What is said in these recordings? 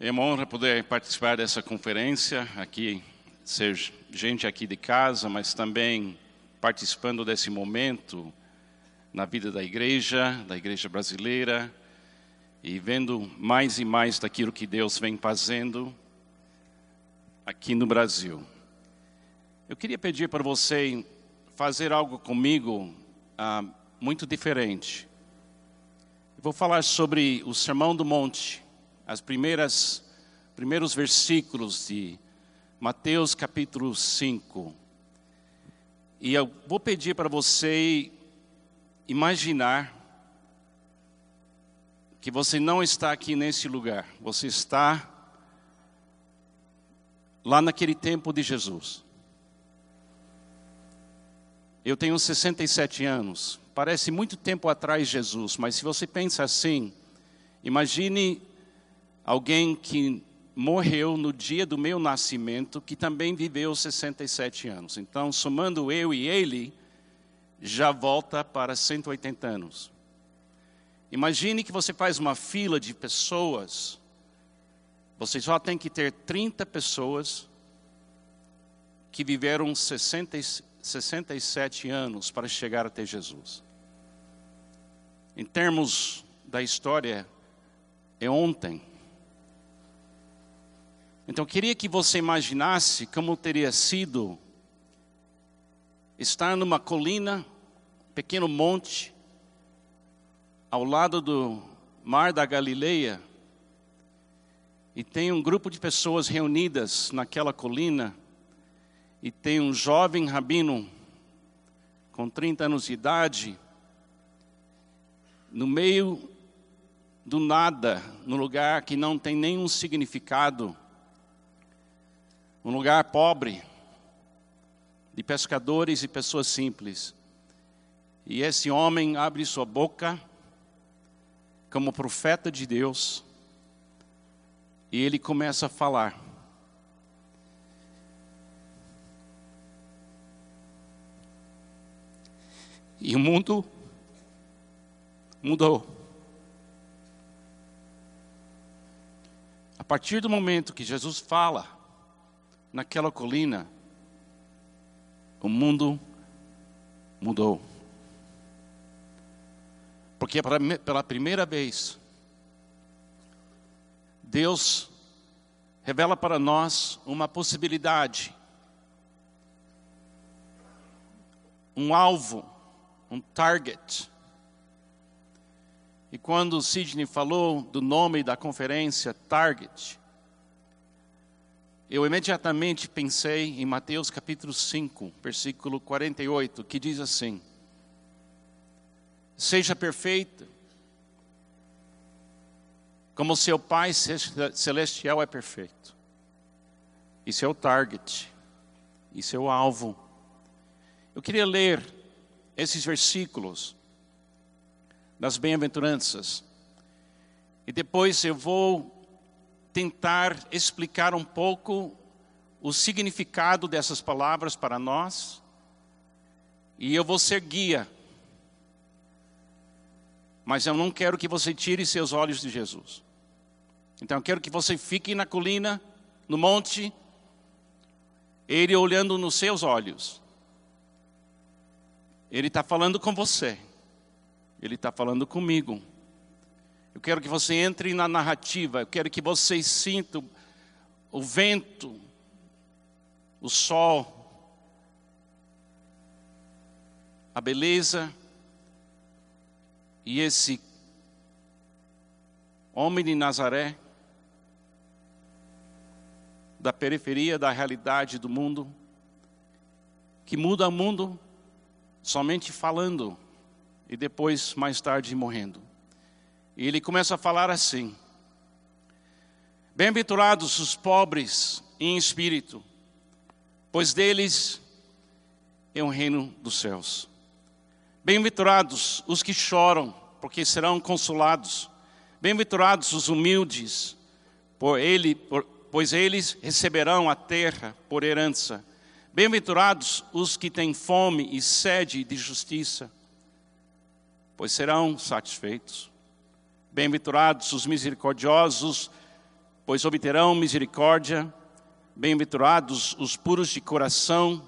É uma honra poder participar dessa conferência aqui, ser gente aqui de casa, mas também participando desse momento na vida da igreja, da igreja brasileira, e vendo mais e mais daquilo que Deus vem fazendo aqui no Brasil. Eu queria pedir para você fazer algo comigo ah, muito diferente. vou falar sobre o Sermão do Monte as primeiras primeiros versículos de Mateus capítulo 5. E eu vou pedir para você imaginar que você não está aqui nesse lugar, você está lá naquele tempo de Jesus. Eu tenho 67 anos, parece muito tempo atrás Jesus, mas se você pensa assim, imagine alguém que morreu no dia do meu nascimento, que também viveu 67 anos. Então, somando eu e ele, já volta para 180 anos. Imagine que você faz uma fila de pessoas, você só tem que ter 30 pessoas que viveram 60, 67 anos para chegar até Jesus. Em termos da história, é ontem. Então, eu queria que você imaginasse como teria sido estar numa colina, pequeno monte, ao lado do mar da Galileia, e tem um grupo de pessoas reunidas naquela colina, e tem um jovem rabino com 30 anos de idade, no meio do nada, no lugar que não tem nenhum significado, um lugar pobre, de pescadores e pessoas simples. E esse homem abre sua boca como profeta de Deus e ele começa a falar. E o mundo mudou. A partir do momento que Jesus fala, naquela colina, o mundo mudou. Porque pela primeira vez, Deus revela para nós uma possibilidade, um alvo, um target. E quando Sidney falou do nome da conferência, Target, eu imediatamente pensei em Mateus capítulo 5, versículo 48, que diz assim: Seja perfeito, como seu Pai celestial é perfeito. Isso é o target, isso é o alvo. Eu queria ler esses versículos das bem-aventuranças, e depois eu vou tentar explicar um pouco o significado dessas palavras para nós. E eu vou ser guia. Mas eu não quero que você tire seus olhos de Jesus. Então eu quero que você fique na colina, no monte, Ele olhando nos seus olhos. Ele está falando com você. Ele está falando comigo. Eu quero que você entre na narrativa, eu quero que você sinta o vento, o sol, a beleza e esse homem de Nazaré, da periferia da realidade do mundo, que muda o mundo somente falando e depois, mais tarde, morrendo. E ele começa a falar assim: Bem-aventurados os pobres em espírito, pois deles é o reino dos céus. Bem-aventurados os que choram, porque serão consolados. Bem-aventurados os humildes, por ele, por, pois eles receberão a terra por herança. Bem-aventurados os que têm fome e sede de justiça, pois serão satisfeitos. Bem-aventurados os misericordiosos, pois obterão misericórdia. Bem-aventurados os puros de coração,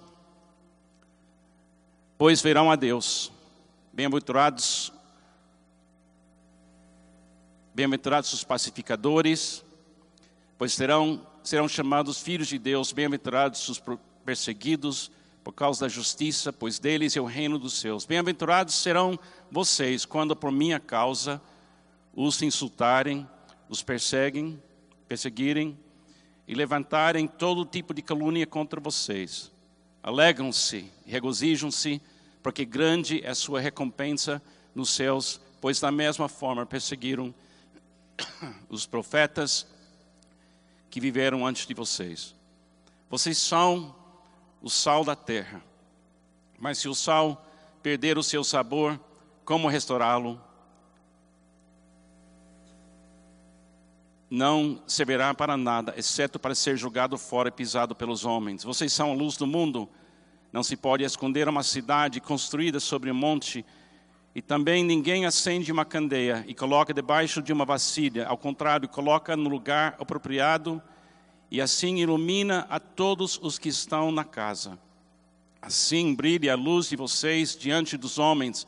pois verão a Deus. Bem-aventurados Bem-aventurados os pacificadores, pois serão, serão chamados filhos de Deus. Bem-aventurados os perseguidos por causa da justiça, pois deles é o reino dos céus. Bem-aventurados serão vocês quando por minha causa os insultarem, os perseguem, perseguirem e levantarem todo tipo de calúnia contra vocês. Alegram-se, regozijam-se, porque grande é sua recompensa nos céus, pois da mesma forma perseguiram os profetas que viveram antes de vocês. Vocês são o sal da terra. Mas se o sal perder o seu sabor, como restaurá-lo? Não servirá para nada, exceto para ser jogado fora e pisado pelos homens. Vocês são a luz do mundo. Não se pode esconder uma cidade construída sobre um monte e também ninguém acende uma candeia e coloca debaixo de uma vasilha, ao contrário, coloca no lugar apropriado e assim ilumina a todos os que estão na casa. Assim brilhe a luz de vocês diante dos homens,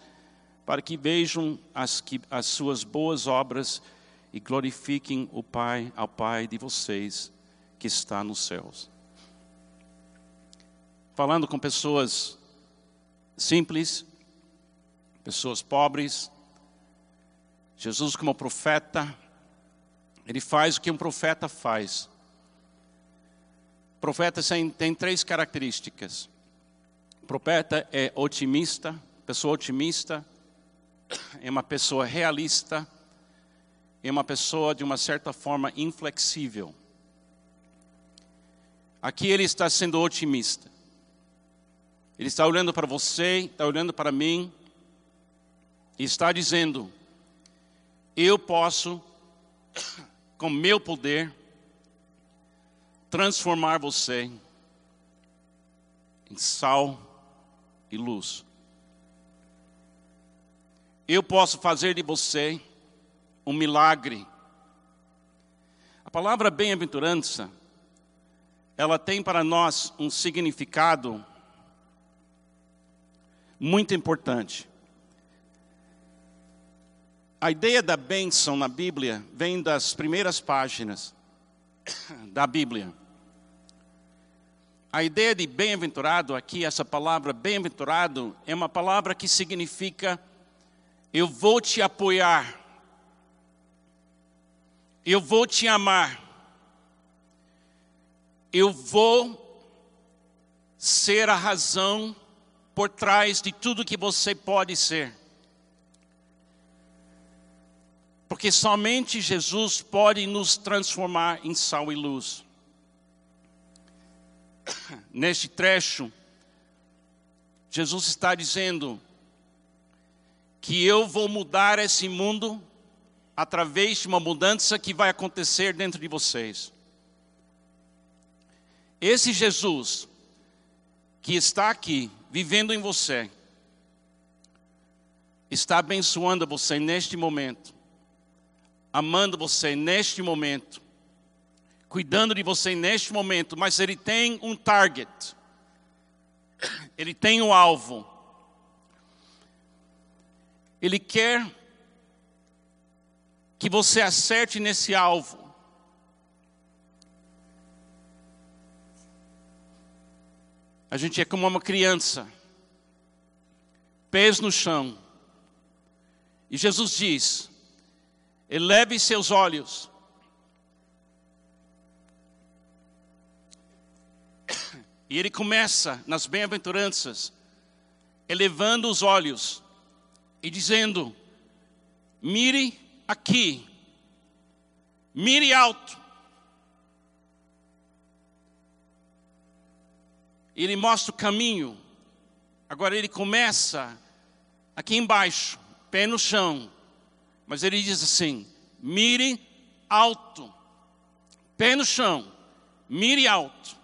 para que vejam as, que, as suas boas obras e glorifiquem o Pai, ao Pai de vocês que está nos céus. Falando com pessoas simples, pessoas pobres. Jesus, como profeta, ele faz o que um profeta faz. O profeta tem três características. O profeta é otimista, pessoa otimista, é uma pessoa realista, é uma pessoa de uma certa forma inflexível. Aqui ele está sendo otimista. Ele está olhando para você, está olhando para mim, está dizendo: eu posso, com meu poder, transformar você em sal e luz. Eu posso fazer de você um milagre. A palavra bem-aventurança, ela tem para nós um significado muito importante. A ideia da bênção na Bíblia vem das primeiras páginas da Bíblia. A ideia de bem-aventurado aqui, essa palavra bem-aventurado, é uma palavra que significa eu vou te apoiar, eu vou te amar, eu vou ser a razão por trás de tudo que você pode ser. Porque somente Jesus pode nos transformar em sal e luz. Neste trecho, Jesus está dizendo que eu vou mudar esse mundo através de uma mudança que vai acontecer dentro de vocês. Esse Jesus que está aqui, vivendo em você, está abençoando você neste momento amando você neste momento, cuidando de você neste momento, mas ele tem um target, ele tem um alvo. Ele quer que você acerte nesse alvo. A gente é como uma criança, pés no chão. E Jesus diz: Eleve seus olhos. E ele começa nas bem-aventuranças, elevando os olhos e dizendo: mire aqui, mire alto. Ele mostra o caminho. Agora ele começa aqui embaixo, pé no chão, mas ele diz assim: mire alto, pé no chão, mire alto.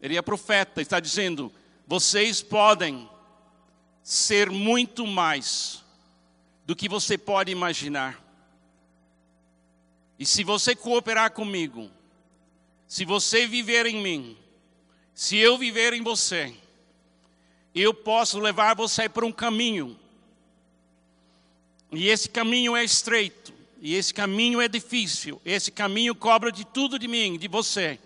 Ele é profeta, está dizendo: vocês podem ser muito mais do que você pode imaginar. E se você cooperar comigo, se você viver em mim, se eu viver em você, eu posso levar você para um caminho. E esse caminho é estreito, e esse caminho é difícil, esse caminho cobra de tudo de mim, de você.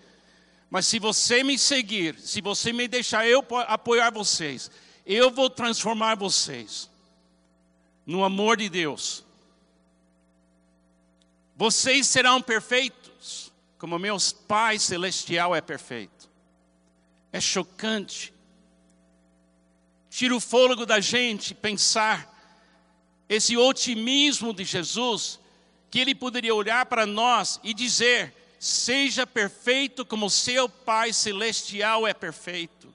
Mas se você me seguir, se você me deixar eu apoiar vocês, eu vou transformar vocês no amor de Deus. Vocês serão perfeitos, como meu Pai Celestial é perfeito. É chocante. Tira o fôlego da gente pensar esse otimismo de Jesus, que ele poderia olhar para nós e dizer: seja perfeito como seu Pai Celestial é perfeito.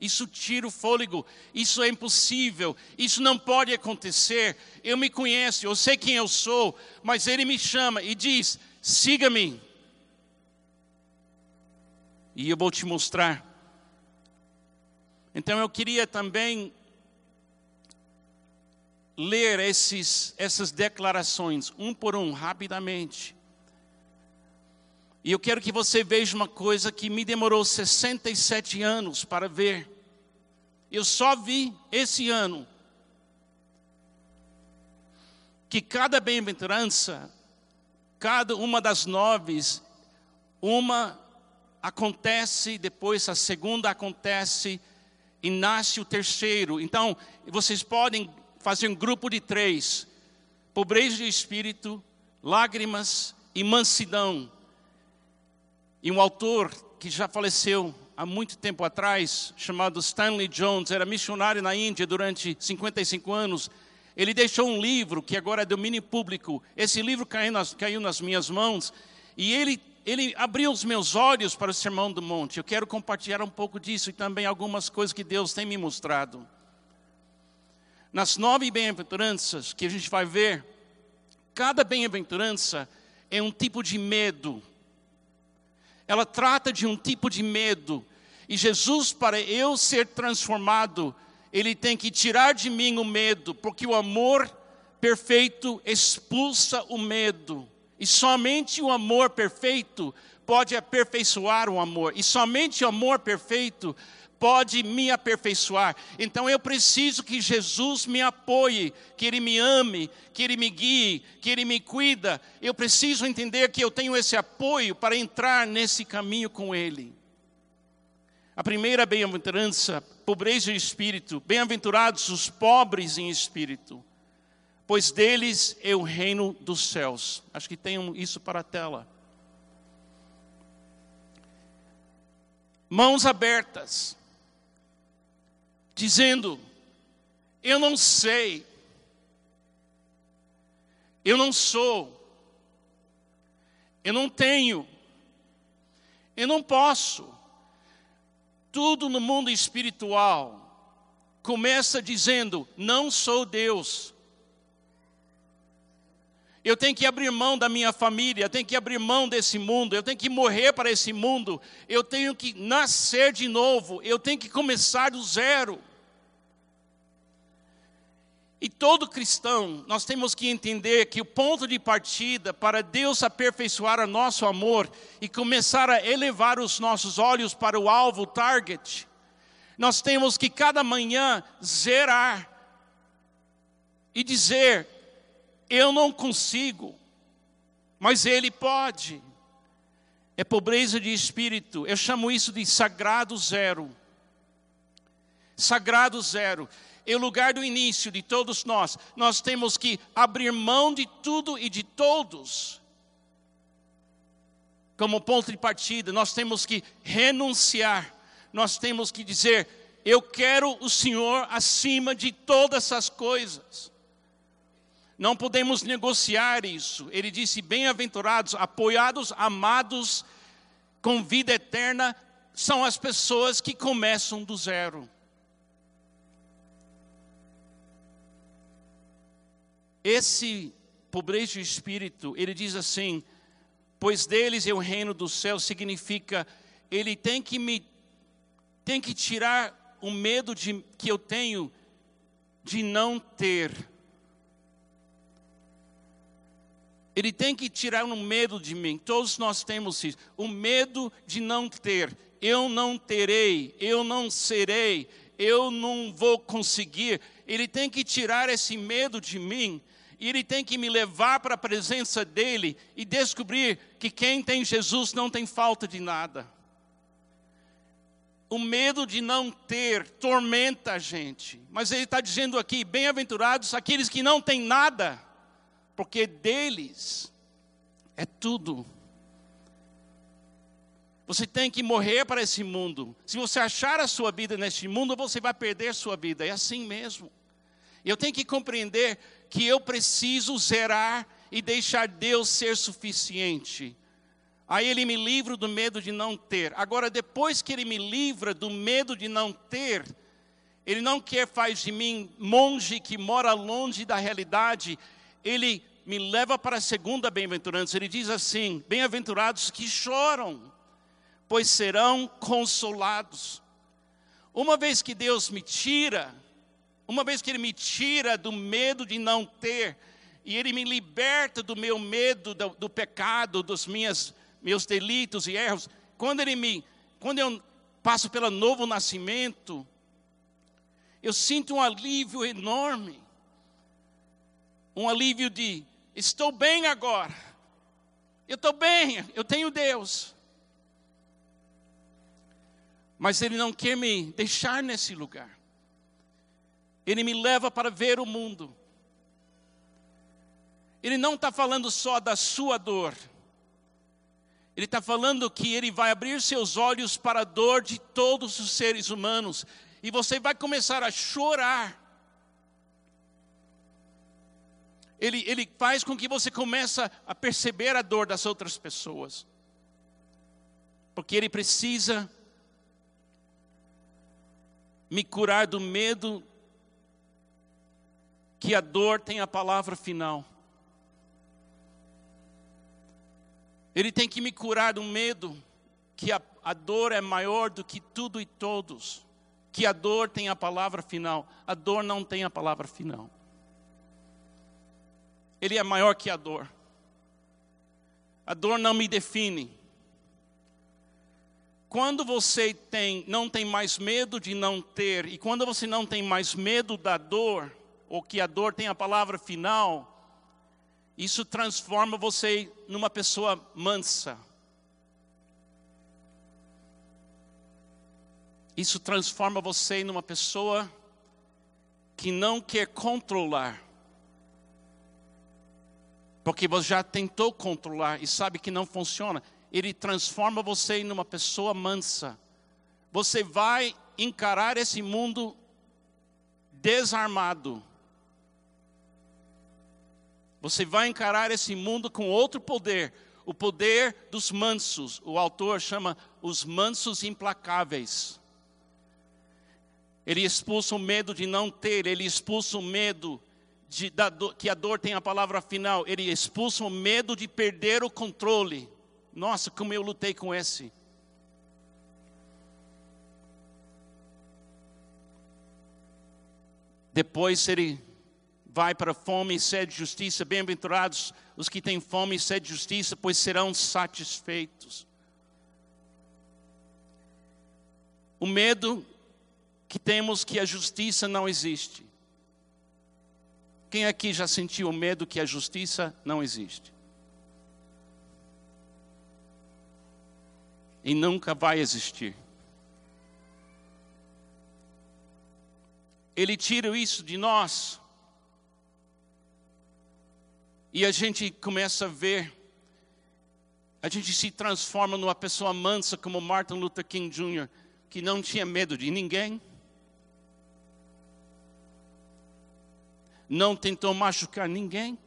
Isso tira o fôlego, isso é impossível, isso não pode acontecer. Eu me conheço, eu sei quem eu sou, mas Ele me chama e diz: siga-me. E eu vou te mostrar. Então eu queria também ler esses, essas declarações, um por um, rapidamente. E eu quero que você veja uma coisa que me demorou 67 anos para ver. Eu só vi esse ano que cada bem-aventurança, cada uma das nove, uma acontece, depois a segunda acontece e nasce o terceiro. Então, vocês podem fazer um grupo de três: pobreza de espírito, lágrimas e mansidão. E um autor que já faleceu há muito tempo atrás, chamado Stanley Jones, era missionário na Índia durante 55 anos. Ele deixou um livro que agora é domínio público. Esse livro caiu nas, caiu nas minhas mãos e ele, ele abriu os meus olhos para o Sermão do Monte. Eu quero compartilhar um pouco disso e também algumas coisas que Deus tem me mostrado. Nas nove bem-aventuranças que a gente vai ver, cada bem-aventurança é um tipo de medo ela trata de um tipo de medo. E Jesus, para eu ser transformado, ele tem que tirar de mim o medo, porque o amor perfeito expulsa o medo. E somente o amor perfeito pode aperfeiçoar o amor. E somente o amor perfeito pode me aperfeiçoar. Então eu preciso que Jesus me apoie, que Ele me ame, que Ele me guie, que Ele me cuida. Eu preciso entender que eu tenho esse apoio para entrar nesse caminho com Ele. A primeira bem-aventurança, pobreza de espírito. Bem-aventurados os pobres em espírito, pois deles é o reino dos céus. Acho que tem isso para a tela. Mãos abertas dizendo: Eu não sei, eu não sou, eu não tenho, eu não posso. Tudo no mundo espiritual começa dizendo: Não sou Deus. Eu tenho que abrir mão da minha família, eu tenho que abrir mão desse mundo, eu tenho que morrer para esse mundo, eu tenho que nascer de novo, eu tenho que começar do zero. E todo cristão, nós temos que entender que o ponto de partida para Deus aperfeiçoar o nosso amor e começar a elevar os nossos olhos para o alvo, o target, nós temos que cada manhã zerar e dizer: Eu não consigo, mas Ele pode. É pobreza de espírito, eu chamo isso de sagrado zero. Sagrado zero o lugar do início de todos nós. Nós temos que abrir mão de tudo e de todos. Como ponto de partida, nós temos que renunciar. Nós temos que dizer: Eu quero o Senhor acima de todas essas coisas. Não podemos negociar isso. Ele disse: Bem-aventurados, apoiados, amados, com vida eterna, são as pessoas que começam do zero. Esse pobreza de espírito, ele diz assim: pois deles é o reino do céu, significa ele tem que me tem que tirar o medo de, que eu tenho de não ter. Ele tem que tirar um medo de mim. Todos nós temos isso. O medo de não ter. Eu não terei, eu não serei, eu não vou conseguir. Ele tem que tirar esse medo de mim. E ele tem que me levar para a presença dele e descobrir que quem tem Jesus não tem falta de nada. O medo de não ter tormenta a gente. Mas ele está dizendo aqui: bem-aventurados aqueles que não têm nada porque deles é tudo. Você tem que morrer para esse mundo. Se você achar a sua vida neste mundo, você vai perder sua vida. É assim mesmo. Eu tenho que compreender que eu preciso zerar e deixar Deus ser suficiente. Aí ele me livra do medo de não ter. Agora, depois que ele me livra do medo de não ter, ele não quer faz de mim monge que mora longe da realidade. Ele me leva para a segunda bem-aventurança. Ele diz assim: Bem-aventurados que choram, pois serão consolados. Uma vez que Deus me tira, uma vez que Ele me tira do medo de não ter, e Ele me liberta do meu medo do, do pecado, dos minhas, meus delitos e erros, quando Ele me, quando eu passo pelo novo nascimento, eu sinto um alívio enorme, um alívio de Estou bem agora. Eu estou bem, eu tenho Deus. Mas Ele não quer me deixar nesse lugar. Ele me leva para ver o mundo. Ele não está falando só da sua dor. Ele está falando que Ele vai abrir seus olhos para a dor de todos os seres humanos. E você vai começar a chorar ele, ele faz com que você comece a perceber a dor das outras pessoas. Porque ele precisa me curar do medo que a dor tem a palavra final. Ele tem que me curar do medo que a, a dor é maior do que tudo e todos. Que a dor tem a palavra final. A dor não tem a palavra final. Ele é maior que a dor. A dor não me define. Quando você tem, não tem mais medo de não ter, e quando você não tem mais medo da dor, ou que a dor tem a palavra final, isso transforma você numa pessoa mansa. Isso transforma você numa pessoa que não quer controlar porque você já tentou controlar e sabe que não funciona. Ele transforma você em uma pessoa mansa. Você vai encarar esse mundo desarmado. Você vai encarar esse mundo com outro poder, o poder dos mansos. O autor chama os mansos implacáveis. Ele expulsa o medo de não ter, ele expulsa o medo de, da, que a dor tem a palavra final, ele expulsa o medo de perder o controle. Nossa, como eu lutei com esse. Depois ele vai para fome e sede de justiça. Bem-aventurados os que têm fome e sede de justiça, pois serão satisfeitos. O medo que temos que a justiça não existe. Quem aqui já sentiu o medo que a justiça não existe? E nunca vai existir. Ele tira isso de nós. E a gente começa a ver, a gente se transforma numa pessoa mansa como Martin Luther King Jr., que não tinha medo de ninguém não tentou machucar ninguém,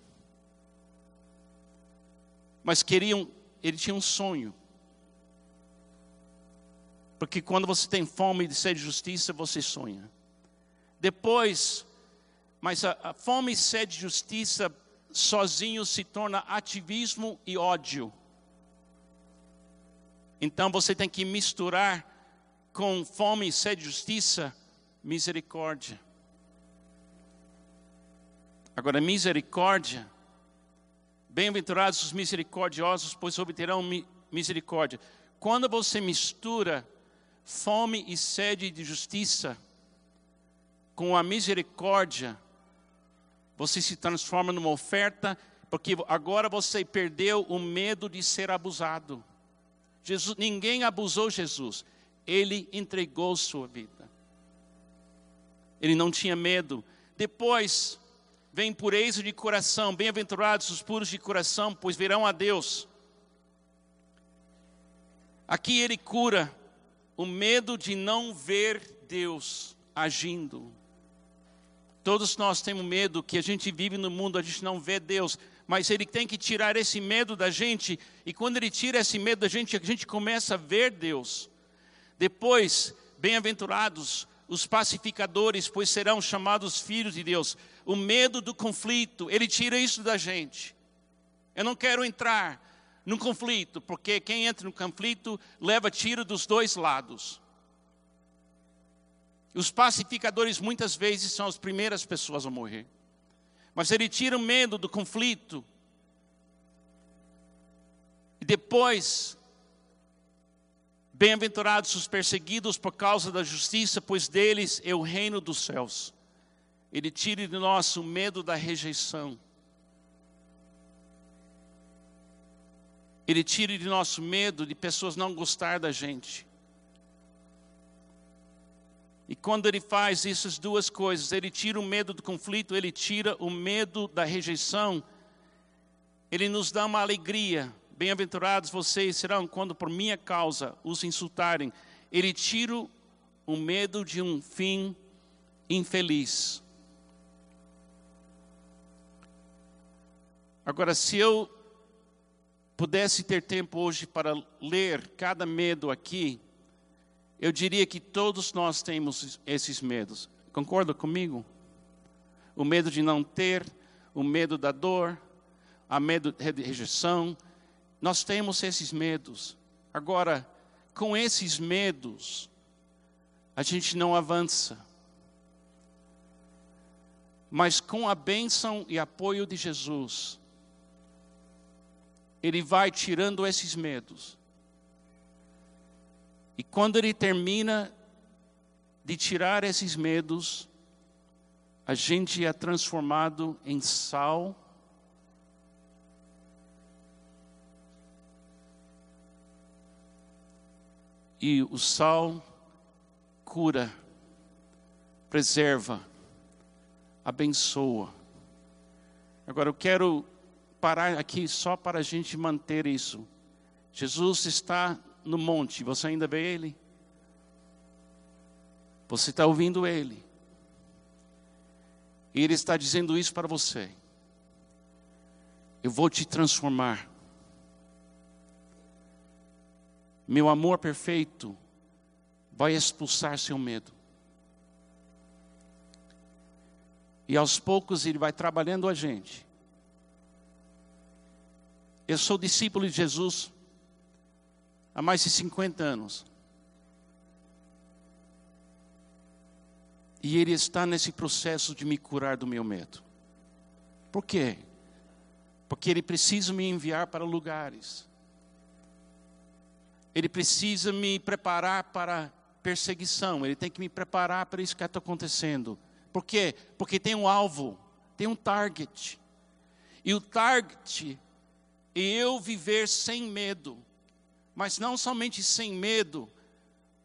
mas queriam, ele tinha um sonho. Porque quando você tem fome de sede de justiça, você sonha. Depois, mas a, a fome e sede de justiça sozinho se torna ativismo e ódio. Então você tem que misturar com fome e sede de justiça, misericórdia. Agora, misericórdia Bem-aventurados os misericordiosos, pois obterão misericórdia. Quando você mistura fome e sede de justiça com a misericórdia, você se transforma numa oferta, porque agora você perdeu o medo de ser abusado. Jesus, ninguém abusou Jesus, ele entregou sua vida. Ele não tinha medo. Depois, vem pureza de coração, bem-aventurados os puros de coração, pois verão a Deus. Aqui ele cura o medo de não ver Deus agindo. Todos nós temos medo que a gente vive no mundo, a gente não vê Deus, mas ele tem que tirar esse medo da gente, e quando ele tira esse medo da gente, a gente começa a ver Deus. Depois, bem-aventurados os pacificadores, pois serão chamados filhos de Deus. O medo do conflito, ele tira isso da gente. Eu não quero entrar num conflito, porque quem entra no conflito leva tiro dos dois lados. Os pacificadores muitas vezes são as primeiras pessoas a morrer. Mas ele tira o medo do conflito. E depois Bem-aventurados os perseguidos por causa da justiça, pois deles é o reino dos céus. Ele tire de nós o medo da rejeição. Ele tire de nosso medo de pessoas não gostar da gente. E quando ele faz essas duas coisas, ele tira o medo do conflito, ele tira o medo da rejeição, ele nos dá uma alegria Bem-aventurados vocês serão quando por minha causa os insultarem. Ele tira o medo de um fim infeliz. Agora, se eu pudesse ter tempo hoje para ler cada medo aqui, eu diria que todos nós temos esses medos. Concorda comigo? O medo de não ter, o medo da dor, a medo de rejeição, nós temos esses medos. Agora, com esses medos, a gente não avança. Mas com a bênção e apoio de Jesus, Ele vai tirando esses medos. E quando Ele termina de tirar esses medos, a gente é transformado em sal E o sal cura, preserva, abençoa. Agora eu quero parar aqui só para a gente manter isso. Jesus está no monte, você ainda vê ele? Você está ouvindo ele? E ele está dizendo isso para você. Eu vou te transformar. Meu amor perfeito vai expulsar seu medo. E aos poucos ele vai trabalhando a gente. Eu sou discípulo de Jesus há mais de 50 anos. E ele está nesse processo de me curar do meu medo. Por quê? Porque ele precisa me enviar para lugares ele precisa me preparar para perseguição, ele tem que me preparar para isso que está acontecendo. Por quê? Porque tem um alvo, tem um target. E o target é eu viver sem medo, mas não somente sem medo,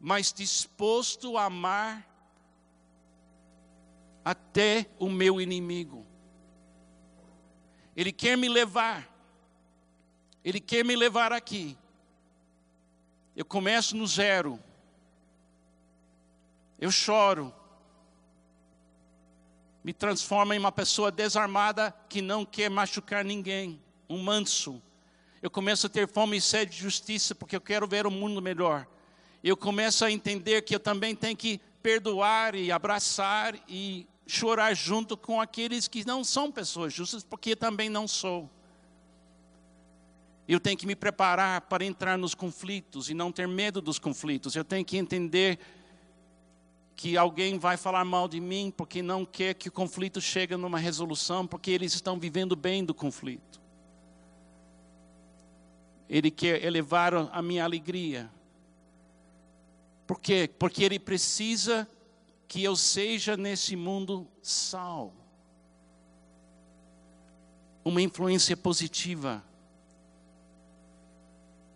mas disposto a amar até o meu inimigo. Ele quer me levar, ele quer me levar aqui eu começo no zero. Eu choro. Me transformo em uma pessoa desarmada que não quer machucar ninguém, um manso. Eu começo a ter fome e sede de justiça porque eu quero ver o mundo melhor. Eu começo a entender que eu também tenho que perdoar e abraçar e chorar junto com aqueles que não são pessoas justas, porque também não sou. Eu tenho que me preparar para entrar nos conflitos e não ter medo dos conflitos. Eu tenho que entender que alguém vai falar mal de mim porque não quer que o conflito chegue numa resolução, porque eles estão vivendo bem do conflito. Ele quer elevar a minha alegria. Por quê? Porque Ele precisa que eu seja nesse mundo sal. Uma influência positiva.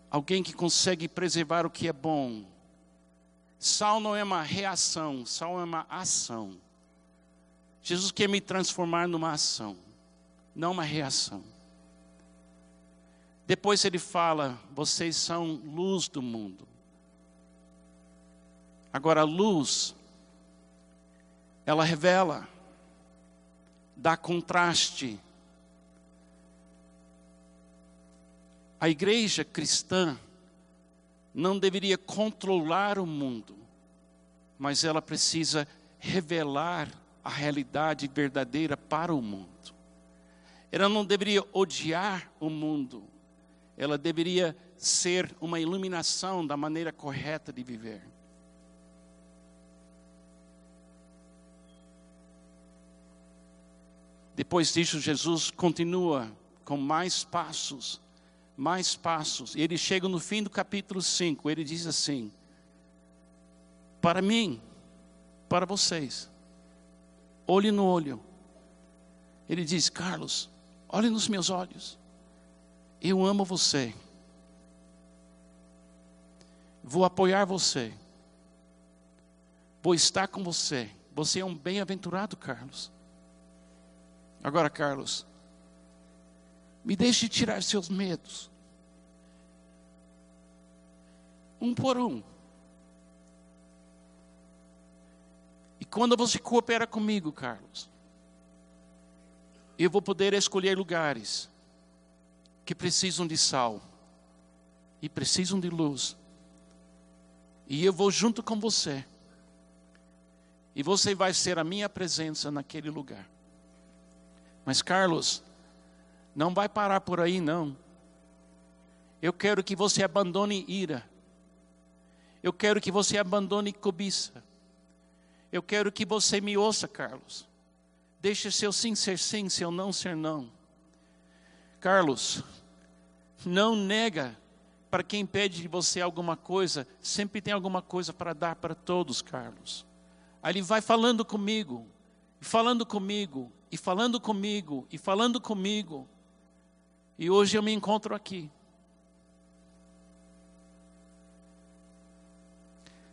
Alguém que consegue preservar o que é bom. Sal não é uma reação, sal é uma ação. Jesus quer me transformar numa ação, não uma reação. Depois ele fala: vocês são luz do mundo. Agora, a luz, ela revela, dá contraste. A igreja cristã não deveria controlar o mundo, mas ela precisa revelar a realidade verdadeira para o mundo. Ela não deveria odiar o mundo, ela deveria ser uma iluminação da maneira correta de viver. Depois disso, Jesus continua com mais passos, mais passos. E ele chega no fim do capítulo 5, ele diz assim: Para mim, para vocês, olho no olho. Ele diz: Carlos, olhe nos meus olhos. Eu amo você. Vou apoiar você. Vou estar com você. Você é um bem-aventurado, Carlos. Agora, Carlos, me deixe tirar seus medos. Um por um. E quando você coopera comigo, Carlos, eu vou poder escolher lugares que precisam de sal e precisam de luz. E eu vou junto com você. E você vai ser a minha presença naquele lugar. Mas Carlos, não vai parar por aí não. Eu quero que você abandone ira. Eu quero que você abandone cobiça. Eu quero que você me ouça, Carlos. Deixe seu sim ser sim, seu não ser não. Carlos, não nega para quem pede de você alguma coisa, sempre tem alguma coisa para dar para todos, Carlos. Aí ele vai falando comigo, falando comigo, e falando comigo, e falando comigo. E hoje eu me encontro aqui.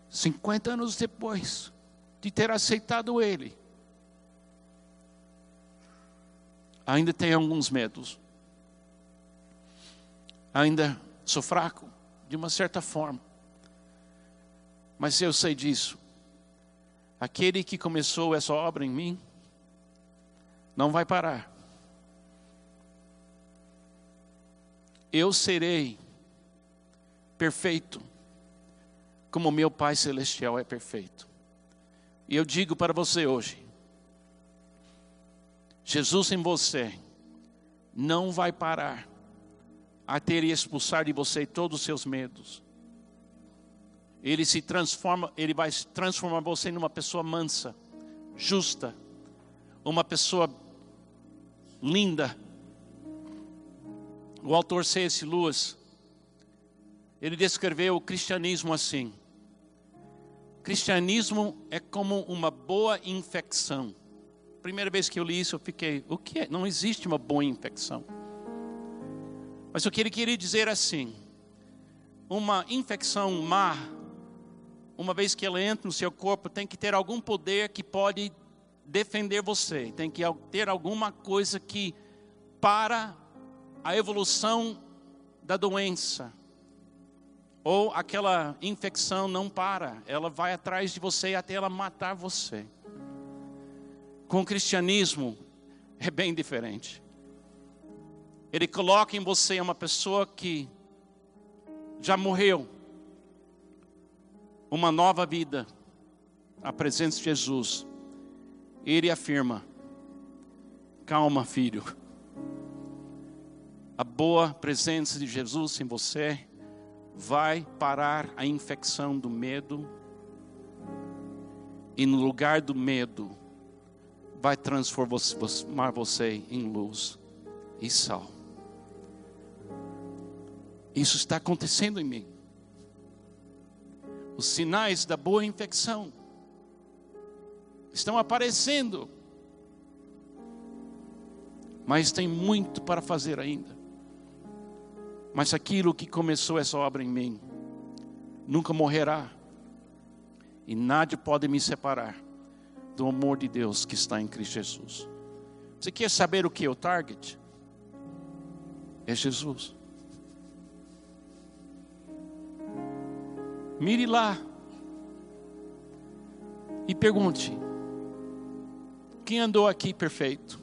Cinquenta anos depois de ter aceitado Ele, ainda tem alguns medos ainda sou fraco, de uma certa forma. Mas eu sei disso. Aquele que começou essa obra em mim, não vai parar. Eu serei perfeito, como meu Pai Celestial é perfeito. E eu digo para você hoje: Jesus em você não vai parar a ter e expulsar de você todos os seus medos. Ele se transforma, ele vai transformar você numa pessoa mansa, justa, uma pessoa linda. O autor C.S. Lewis, ele descreveu o cristianismo assim: cristianismo é como uma boa infecção. Primeira vez que eu li isso, eu fiquei, o que é? Não existe uma boa infecção. Mas o que ele queria dizer assim: uma infecção má, uma vez que ela entra no seu corpo, tem que ter algum poder que pode defender você, tem que ter alguma coisa que para a evolução da doença. Ou aquela infecção não para, ela vai atrás de você até ela matar você. Com o cristianismo é bem diferente. Ele coloca em você uma pessoa que já morreu, uma nova vida, a presença de Jesus. Ele afirma: calma, filho. A boa presença de Jesus em você vai parar a infecção do medo, e no lugar do medo, vai transformar você em luz e sal. Isso está acontecendo em mim. Os sinais da boa infecção estão aparecendo. Mas tem muito para fazer ainda. Mas aquilo que começou essa obra em mim nunca morrerá. E nada pode me separar do amor de Deus que está em Cristo Jesus. Você quer saber o que é o target? É Jesus. Mire lá e pergunte: quem andou aqui perfeito?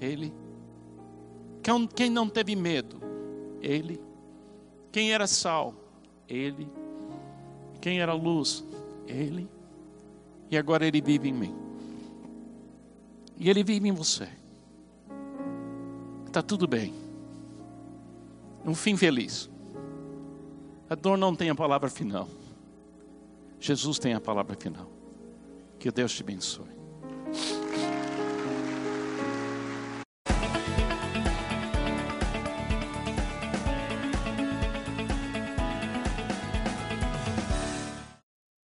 Ele. Quem não teve medo? Ele. Quem era sal? Ele. Quem era luz? Ele. E agora ele vive em mim. E ele vive em você. Está tudo bem. Um fim feliz. A dor não tem a palavra final. Jesus tem a palavra final. Que Deus te abençoe.